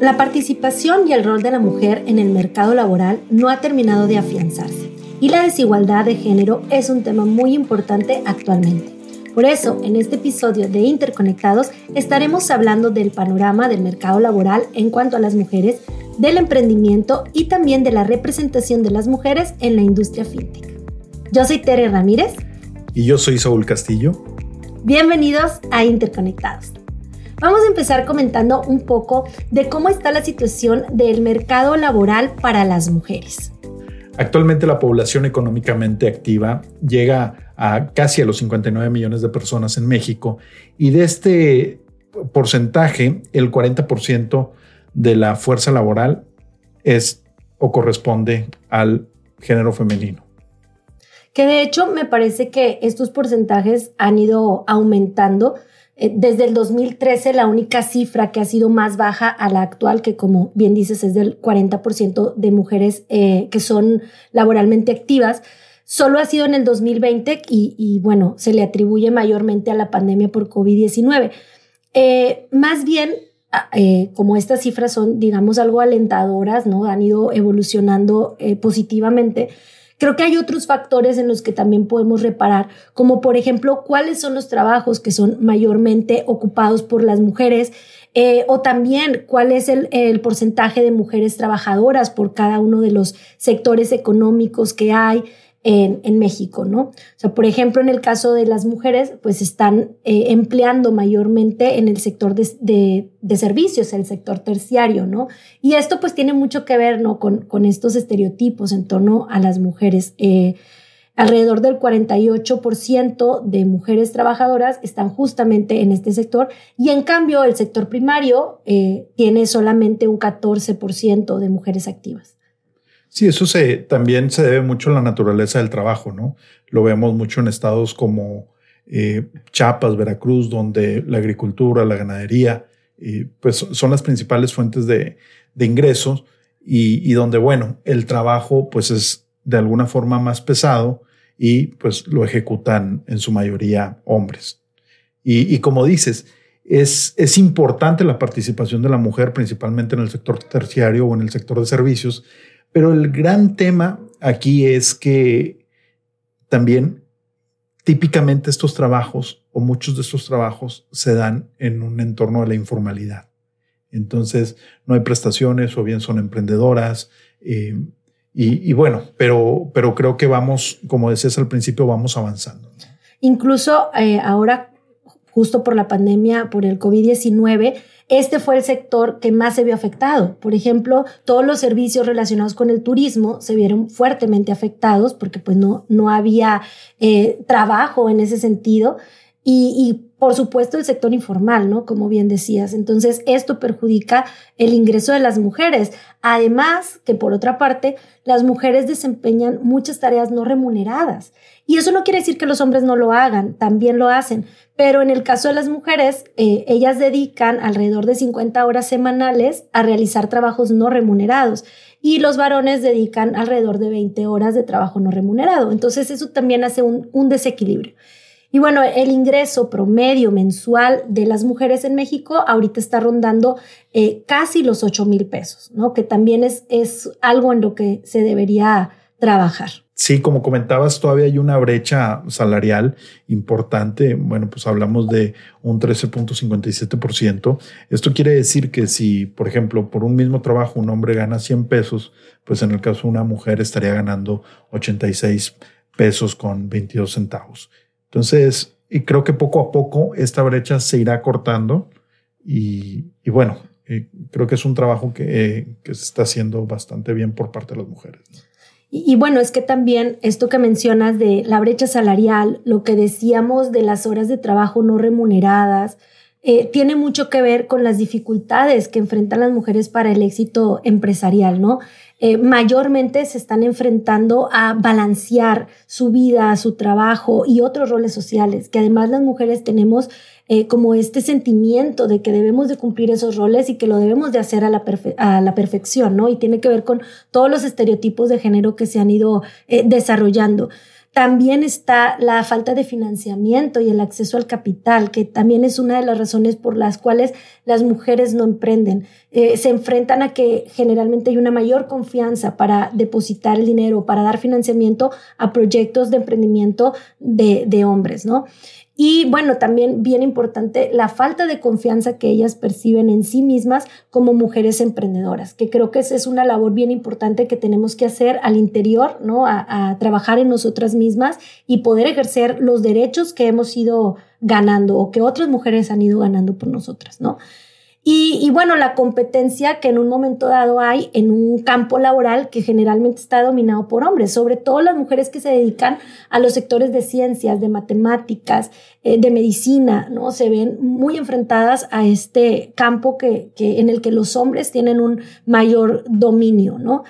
La participación y el rol de la mujer en el mercado laboral no ha terminado de afianzarse y la desigualdad de género es un tema muy importante actualmente. Por eso, en este episodio de Interconectados estaremos hablando del panorama del mercado laboral en cuanto a las mujeres, del emprendimiento y también de la representación de las mujeres en la industria fintech. Yo soy Tere Ramírez. Y yo soy Saúl Castillo. Bienvenidos a Interconectados. Vamos a empezar comentando un poco de cómo está la situación del mercado laboral para las mujeres. Actualmente la población económicamente activa llega a casi a los 59 millones de personas en México y de este porcentaje el 40% de la fuerza laboral es o corresponde al género femenino. Que de hecho me parece que estos porcentajes han ido aumentando desde el 2013 la única cifra que ha sido más baja a la actual, que como bien dices es del 40% de mujeres eh, que son laboralmente activas, solo ha sido en el 2020 y, bueno, se le atribuye mayormente a la pandemia por COVID-19. Eh, más bien, como estas cifras son, digamos, algo alentadoras, ¿no? Han ido evolucionando positivamente Creo que hay otros factores en los que también podemos reparar, como por ejemplo cuáles son los trabajos que son mayormente ocupados por las mujeres eh, o también cuál es el, el, porcentaje de mujeres trabajadoras por cada uno de los sectores económicos que hay en, México, ¿no? O sea, por ejemplo, en el caso de las mujeres, pues están eh, empleando mayormente en el sector de, servicios, el sector terciario, ¿no? Y esto pues tiene mucho que ver, ¿no? Con, con estos estereotipos en torno a las mujeres. Eh, alrededor del 48% de mujeres trabajadoras están justamente en este sector y en cambio el sector primario eh, tiene solamente un 14% de mujeres activas. Sí, eso se, también se debe mucho a la naturaleza del trabajo, ¿no? Lo vemos mucho en estados como eh, Chiapas, Veracruz, donde la agricultura, la ganadería, eh, pues son las principales fuentes de, ingresos y, donde, bueno, el trabajo pues es de alguna forma más pesado y pues lo ejecutan en su mayoría hombres. Y, y como dices, es, es importante la participación de la mujer, principalmente en el sector terciario o en el sector de servicios, pero el gran tema aquí es que también típicamente estos trabajos o muchos de estos trabajos se dan en un entorno de la informalidad. Entonces no hay prestaciones o bien son emprendedoras. Eh, y, bueno, pero, pero creo que vamos, como decías al principio, vamos avanzando. Incluso eh, ahora, justo por la pandemia, por el COVID-19, este fue el sector que más se vio afectado. Por ejemplo, todos los servicios relacionados con el turismo se vieron fuertemente afectados porque pues no, no había eh, trabajo en ese sentido. Y, por supuesto el sector informal, ¿no? Como bien decías. Entonces, esto perjudica el ingreso de las mujeres. Además, que por otra parte, las mujeres desempeñan muchas tareas no remuneradas. Y eso no quiere decir que los hombres no lo hagan, también lo hacen. Pero en el caso de las mujeres, eh, ellas dedican alrededor de 50 horas semanales a realizar trabajos no remunerados y los varones dedican alrededor de 20 horas de trabajo no remunerado. Entonces, eso también hace un, un desequilibrio. Y bueno, el ingreso promedio mensual de las mujeres en México ahorita está rondando eh, casi los 8 mil pesos, ¿no? Que también es, es algo en lo que se debería trabajar. Sí, como comentabas, todavía hay una brecha salarial importante. Bueno, pues hablamos de un 13.57%. Esto quiere decir que si, por ejemplo, por un mismo trabajo un hombre gana 100 pesos, pues en el caso de una mujer estaría ganando 86 pesos con 22 centavos. Entonces, y creo que poco a poco esta brecha se irá cortando y, bueno, eh, creo que es un trabajo que, se está haciendo bastante bien por parte de las mujeres. Y, bueno, es que también esto que mencionas de la brecha salarial, lo que decíamos de las horas de trabajo no remuneradas, eh, tiene mucho que ver con las dificultades que enfrentan las mujeres para el éxito empresarial, ¿no? Eh, mayormente se están enfrentando a balancear su vida, su trabajo y otros roles sociales, que además las mujeres tenemos eh, como este sentimiento de que debemos de cumplir esos roles y que lo debemos de hacer a la, a la perfección, ¿no? Y tiene que ver con todos los estereotipos de género que se han ido desarrollando. También está la falta de financiamiento y el acceso al capital, que también es una de las razones por las cuales las mujeres no emprenden. Eh, se enfrentan a que generalmente hay una mayor confianza para depositar el dinero, para dar financiamiento a proyectos de emprendimiento de, de hombres, ¿no? Y bueno, también bien importante, la falta de confianza que ellas perciben en sí mismas como mujeres emprendedoras, que creo que esa es una labor bien importante que tenemos que hacer al interior, ¿no? A, a trabajar en nosotras mismas y poder ejercer los derechos que hemos ido ganando o que otras mujeres han ido ganando por nosotras, ¿no? Y, bueno, la competencia que en un momento dado hay en un campo laboral que generalmente está dominado por hombres, sobre todo las mujeres que se dedican a los sectores de ciencias, de matemáticas, eh, de medicina, ¿no? Se ven muy enfrentadas a este campo que, que, en el que los hombres tienen un mayor dominio, ¿no?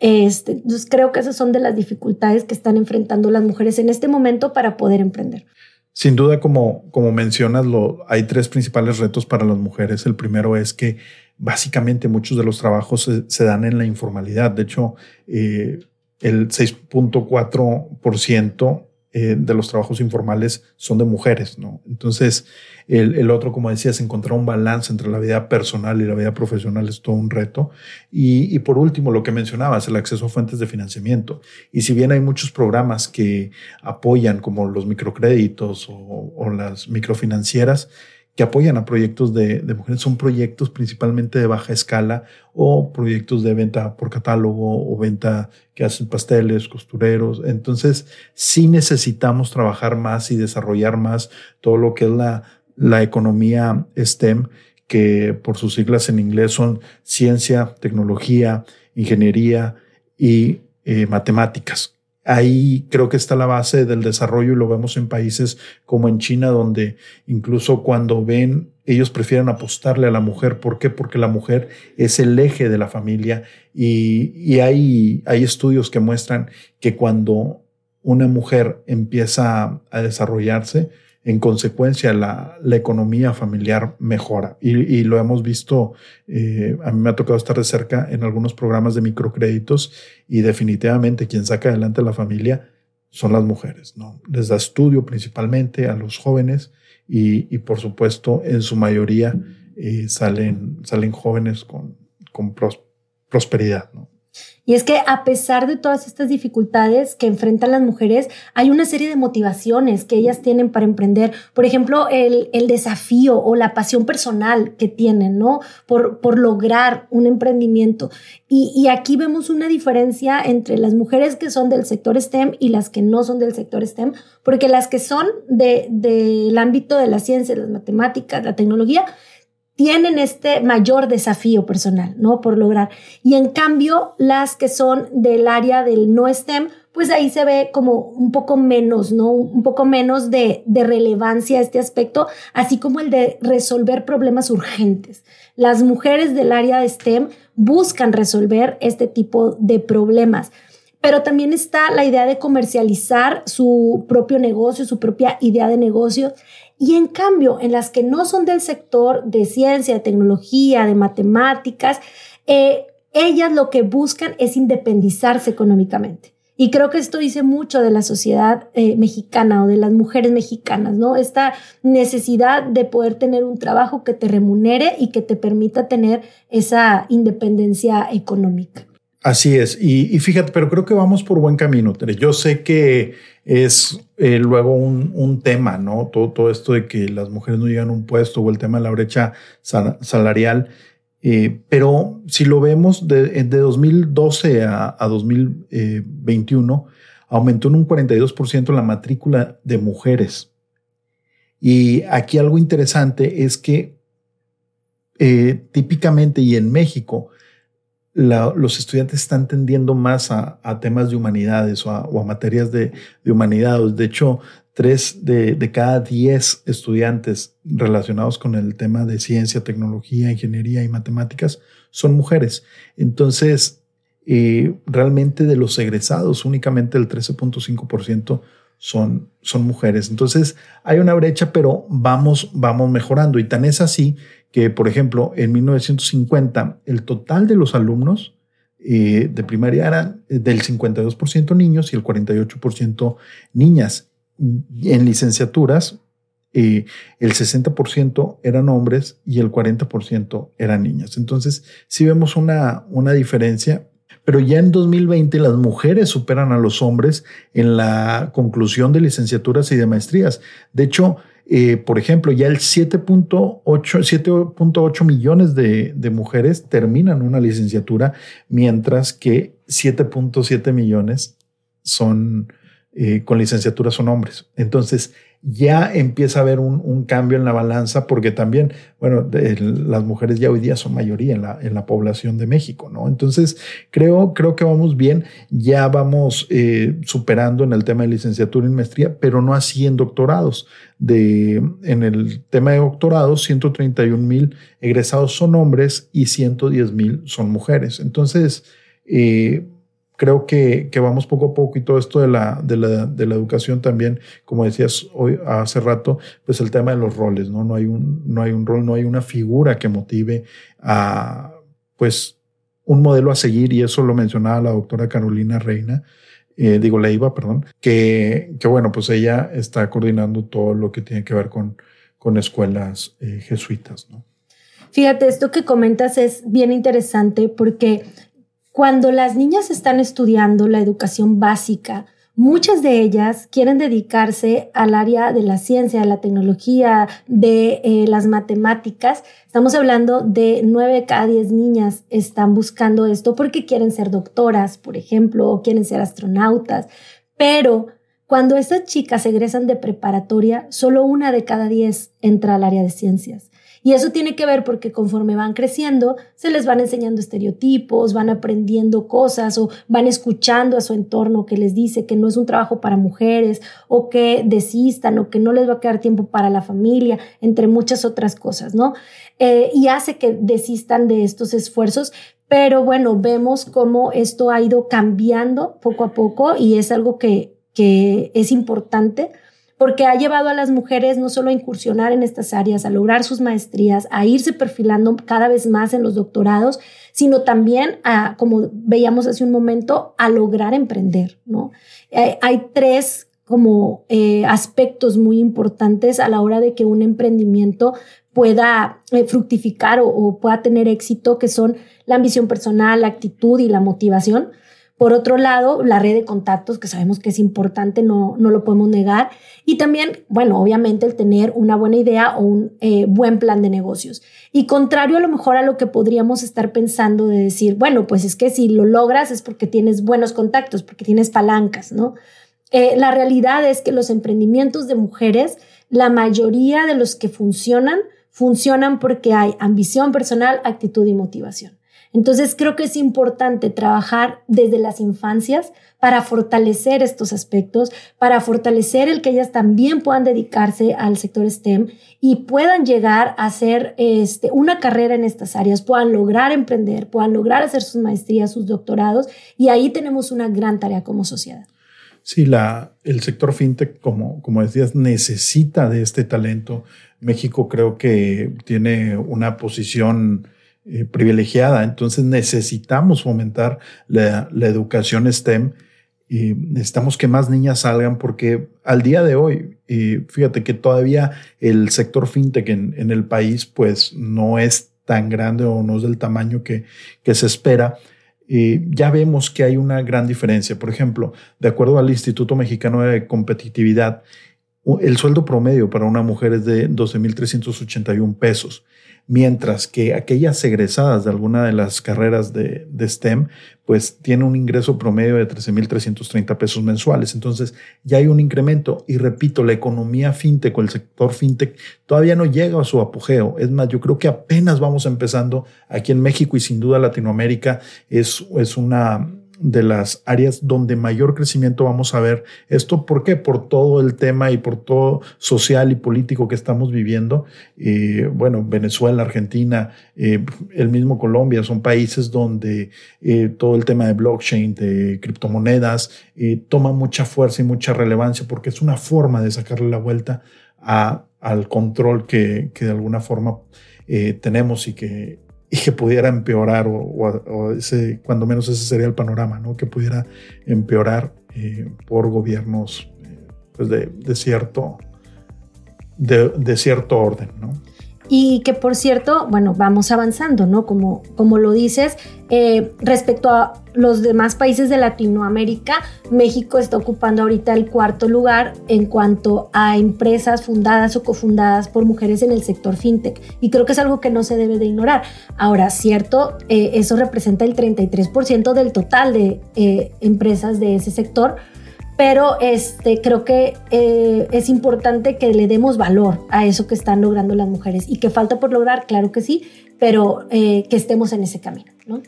Este, entonces creo que esas son de las dificultades que están enfrentando las mujeres en este momento para poder emprender. Sin duda, como, como mencionas, lo, hay tres principales retos para las mujeres. El primero es que básicamente muchos de los trabajos se, dan en la informalidad. De hecho, eh, el 6.4% eh, de los trabajos informales son de mujeres, ¿no? Entonces, el, otro, como decías, encontrar un balance entre la vida personal y la vida profesional es todo un reto. Y, por último, lo que mencionabas, el acceso a fuentes de financiamiento. Y si bien hay muchos programas que apoyan, como los microcréditos o, o las microfinancieras, que apoyan a proyectos de, mujeres. Son proyectos principalmente de baja escala o proyectos de venta por catálogo o venta que hacen pasteles, costureros. Entonces, sí necesitamos trabajar más y desarrollar más todo lo que es la, la economía STEM, que por sus siglas en inglés son ciencia, tecnología, ingeniería y eh, matemáticas ahí creo que está la base del desarrollo y lo vemos en países como en China, donde incluso cuando ven, ellos prefieren apostarle a la mujer. ¿Por qué? Porque la mujer es el eje de la familia y, hay, hay estudios que muestran que cuando una mujer empieza a desarrollarse, en consecuencia la, la economía familiar mejora. Y, lo hemos visto, eh, a mí me ha tocado estar de cerca en algunos programas de microcréditos y definitivamente quien saca adelante la familia son las mujeres, ¿no? Les da estudio principalmente a los jóvenes y, y por supuesto en su mayoría eh, salen, salen jóvenes con, con prosperidad, ¿no? Y es que a pesar de todas estas dificultades que enfrentan las mujeres, hay una serie de motivaciones que ellas tienen para emprender. Por ejemplo, el, desafío o la pasión personal que tienen, ¿no? Por, por lograr un emprendimiento. Y, aquí vemos una diferencia entre las mujeres que son del sector STEM y las que no son del sector STEM, porque las que son del ámbito de la ciencia, las matemáticas, la tecnología, tienen este mayor desafío personal, ¿no? Por lograr. Y en cambio, las que son del área del no STEM, pues ahí se ve como un poco menos, ¿no? Un poco menos de, de relevancia este aspecto, así como el de resolver problemas urgentes. Las mujeres del área de STEM buscan resolver este tipo de problemas pero también está la idea de comercializar su propio negocio, su propia idea de negocio y en cambio, en las que no son del sector de ciencia, de tecnología, de matemáticas, eh, ellas lo que buscan es independizarse económicamente. Y creo que esto dice mucho de la sociedad eh, mexicana o de las mujeres mexicanas, ¿no? Esta necesidad de poder tener un trabajo que te remunere y que te permita tener esa independencia económica. Así es, y, fíjate, pero creo que vamos por buen camino. Yo sé que es eh, luego un, tema, ¿no? Todo, todo esto de que las mujeres no llegan a un puesto o el tema de la brecha salarial, eh, pero si lo vemos de, de 2012 a, a 2021, aumentó en un 42% la matrícula de mujeres. Y aquí algo interesante es que eh, típicamente y en México, los estudiantes están tendiendo más a, temas de humanidades o a, materias de, humanidades. De hecho, tres de, cada diez estudiantes relacionados con el tema de ciencia, tecnología, ingeniería y matemáticas son mujeres. Entonces, eh, realmente de los egresados, únicamente el 13.5% son, son mujeres. Entonces, hay una brecha, pero vamos, vamos mejorando. Y tan es así que, por ejemplo, en 1950 el total de los alumnos eh, de primaria eran del 52% niños y el 48% niñas. En licenciaturas, eh, el 60% eran hombres y el 40% eran niñas. Entonces, sí vemos una, una diferencia, pero ya en 2020 las mujeres superan a los hombres en la conclusión de licenciaturas y de maestrías. De hecho, eh, por ejemplo, ya el 7.8 millones de, de, mujeres terminan una licenciatura, mientras que 7.7 millones son eh, con licenciatura son hombres. Entonces, ya empieza a haber un, cambio en la balanza porque también, bueno, las mujeres ya hoy día son mayoría en la, en la población de México, ¿no? Entonces, creo, creo que vamos bien, ya vamos eh, superando en el tema de licenciatura y maestría, pero no así en doctorados. De, en el tema de doctorados, 131 mil egresados son hombres y 110 mil son mujeres. Entonces, eh, creo que, que, vamos poco a poco y todo esto de la, de la, de la educación también, como decías hoy hace rato, pues el tema de los roles, ¿no? No hay un, no hay un rol, no hay una figura que motive a, pues, un modelo a seguir y eso lo mencionaba la doctora Carolina Reina, eh, digo Leiva, perdón, que, que bueno, pues ella está coordinando todo lo que tiene que ver con, con escuelas eh, jesuitas, ¿no? Fíjate, esto que comentas es bien interesante porque cuando las niñas están estudiando la educación básica, muchas de ellas quieren dedicarse al área de la ciencia, de la tecnología, de eh, las matemáticas. Estamos hablando de nueve de cada diez niñas están buscando esto porque quieren ser doctoras, por ejemplo, o quieren ser astronautas. Pero cuando estas chicas egresan de preparatoria, solo una de cada diez entra al área de ciencias. Y eso tiene que ver porque conforme van creciendo, se les van enseñando estereotipos, van aprendiendo cosas o van escuchando a su entorno que les dice que no es un trabajo para mujeres o que desistan o que no les va a quedar tiempo para la familia, entre muchas otras cosas, ¿no? Eh, y hace que desistan de estos esfuerzos, pero bueno, vemos cómo esto ha ido cambiando poco a poco y es algo que, que es importante porque ha llevado a las mujeres no solo a incursionar en estas áreas, a lograr sus maestrías, a irse perfilando cada vez más en los doctorados, sino también a, como veíamos hace un momento, a lograr emprender, ¿no? Eh, hay tres como eh, aspectos muy importantes a la hora de que un emprendimiento pueda eh, fructificar o, o pueda tener éxito, que son la ambición personal, la actitud y la motivación. Por otro lado, la red de contactos, que sabemos que es importante, no, no lo podemos negar. Y también, bueno, obviamente el tener una buena idea o un eh, buen plan de negocios. Y contrario a lo mejor a lo que podríamos estar pensando de decir, bueno, pues es que si lo logras es porque tienes buenos contactos, porque tienes palancas, ¿no? Eh, la realidad es que los emprendimientos de mujeres, la mayoría de los que funcionan, funcionan porque hay ambición personal, actitud y motivación. Entonces creo que es importante trabajar desde las infancias para fortalecer estos aspectos, para fortalecer el que ellas también puedan dedicarse al sector STEM y puedan llegar a hacer este, una carrera en estas áreas, puedan lograr emprender, puedan lograr hacer sus maestrías, sus doctorados y ahí tenemos una gran tarea como sociedad. Sí, la, el sector fintech, como, como decías, necesita de este talento. México creo que tiene una posición eh, privilegiada. Entonces necesitamos fomentar la, educación STEM y necesitamos que más niñas salgan porque al día de hoy, y fíjate que todavía el sector fintech en, el país pues no es tan grande o no es del tamaño que, que se espera. Y ya vemos que hay una gran diferencia. Por ejemplo, de acuerdo al Instituto Mexicano de Competitividad, el sueldo promedio para una mujer es de 12.381 pesos mientras que aquellas egresadas de alguna de las carreras de, STEM, pues tienen un ingreso promedio de 13.330 pesos mensuales. Entonces ya hay un incremento. Y repito, la economía fintech o el sector fintech todavía no llega a su apogeo. Es más, yo creo que apenas vamos empezando aquí en México y sin duda Latinoamérica es, es una de las áreas donde mayor crecimiento vamos a ver. ¿Esto por qué? Por todo el tema y por todo social y político que estamos viviendo. Eh, bueno, Venezuela, Argentina, eh, el mismo Colombia, son países donde eh, todo el tema de blockchain, de criptomonedas, toma mucha fuerza y mucha relevancia porque es una forma de sacarle la vuelta a, al control que, que de alguna forma tenemos y que y que pudiera empeorar, o, ese, cuando menos ese sería el panorama, ¿no? que pudiera empeorar eh, por gobiernos eh, pues de, de, cierto, de, de, cierto orden. ¿no? Y que por cierto, bueno, vamos avanzando, ¿no? Como, como lo dices, eh, respecto a los demás países de Latinoamérica, México está ocupando ahorita el cuarto lugar en cuanto a empresas fundadas o cofundadas por mujeres en el sector fintech. Y creo que es algo que no se debe de ignorar. Ahora, cierto, eh, eso representa el 33% del total de eh, empresas de ese sector pero este, creo que eh, es importante que le demos valor a eso que están logrando las mujeres y que falta por lograr, claro que sí, pero eh, que estemos en ese camino. ¿no?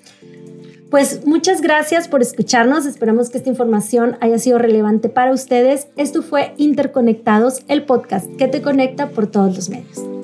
Pues muchas gracias por escucharnos, esperamos que esta información haya sido relevante para ustedes. Esto fue Interconectados, el podcast que te conecta por todos los medios.